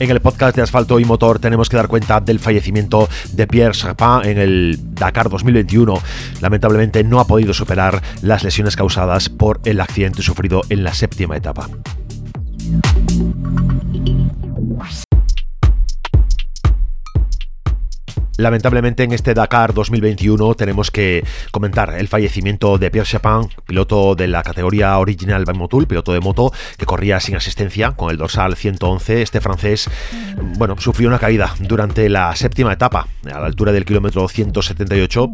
En el podcast de Asfalto y Motor tenemos que dar cuenta del fallecimiento de Pierre Chapin en el Dakar 2021. Lamentablemente no ha podido superar las lesiones causadas por el accidente sufrido en la séptima etapa. Lamentablemente en este Dakar 2021 tenemos que comentar el fallecimiento de Pierre Chapin, piloto de la categoría Original by Motul, piloto de moto que corría sin asistencia con el dorsal 111. Este francés, bueno, sufrió una caída durante la séptima etapa a la altura del kilómetro 178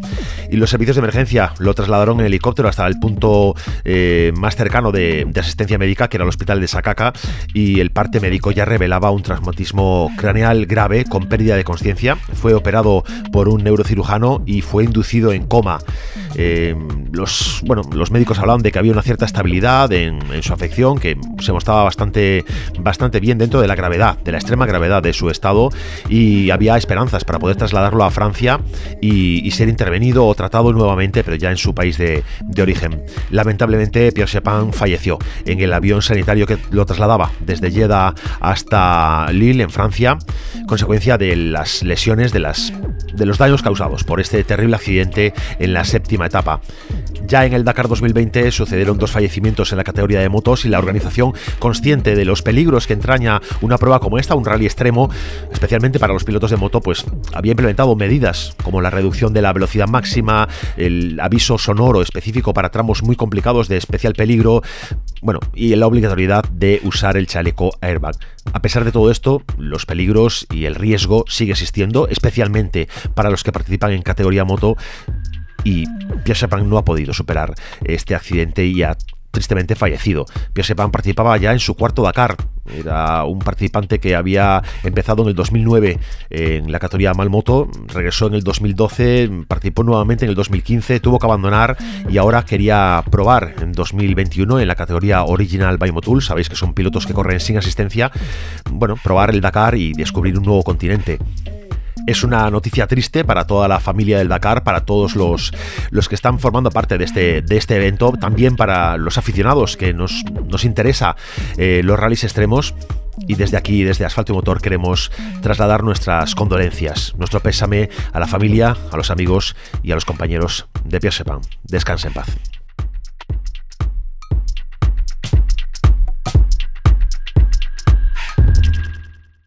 y los servicios de emergencia lo trasladaron en helicóptero hasta el punto eh, más cercano de, asistencia médica, que era el hospital de Sakaka, y el parte médico ya revelaba un traumatismo craneal grave con pérdida de conciencia. Fue operado por un neurocirujano y fue inducido en coma. Eh, los, bueno, los médicos hablaban de que había una cierta estabilidad en, su afección, que se mostraba bastante, bastante bien dentro de la gravedad, de la extrema gravedad de su estado, y había esperanzas para poder trasladarlo a Francia y, ser intervenido o tratado nuevamente, pero ya en su país de, origen. Lamentablemente, Pierre Chapin falleció en el avión sanitario que lo trasladaba desde Jeddah hasta Lille, en Francia, consecuencia de las lesiones de las de los daños causados por este terrible accidente en la séptima etapa. Ya en el Dakar 2020 sucedieron dos fallecimientos en la categoría de motos y la organización, consciente de los peligros que entraña una prueba como esta, un rally extremo, especialmente para los pilotos de moto, pues había implementado medidas como la reducción de la velocidad máxima, el aviso sonoro específico para tramos muy complicados de especial peligro, bueno, y la obligatoriedad de usar el chaleco airbag. A pesar de todo esto, los peligros y el riesgo sigue existiendo, especialmente para los que participan en categoría moto y Pierre Chapin no ha podido superar este accidente y ha tristemente fallecido. Pierre Chapin participaba ya en su cuarto Dakar. Era un participante que había empezado en el 2009 en la categoría Malmoto, regresó en el 2012, participó nuevamente en el 2015, tuvo que abandonar y ahora quería probar en 2021 en la categoría Original by Motul. Sabéis que son pilotos que corren sin asistencia. Bueno, probar el Dakar y descubrir un nuevo continente. Es una noticia triste para toda la familia del Dakar, para todos los, los que están formando parte de este, de este evento, también para los aficionados que nos, nos interesa eh, los rallies extremos. Y desde aquí, desde Asfalto y Motor, queremos trasladar nuestras condolencias, nuestro pésame a la familia, a los amigos y a los compañeros de Pierre Sepin. Descanse en paz.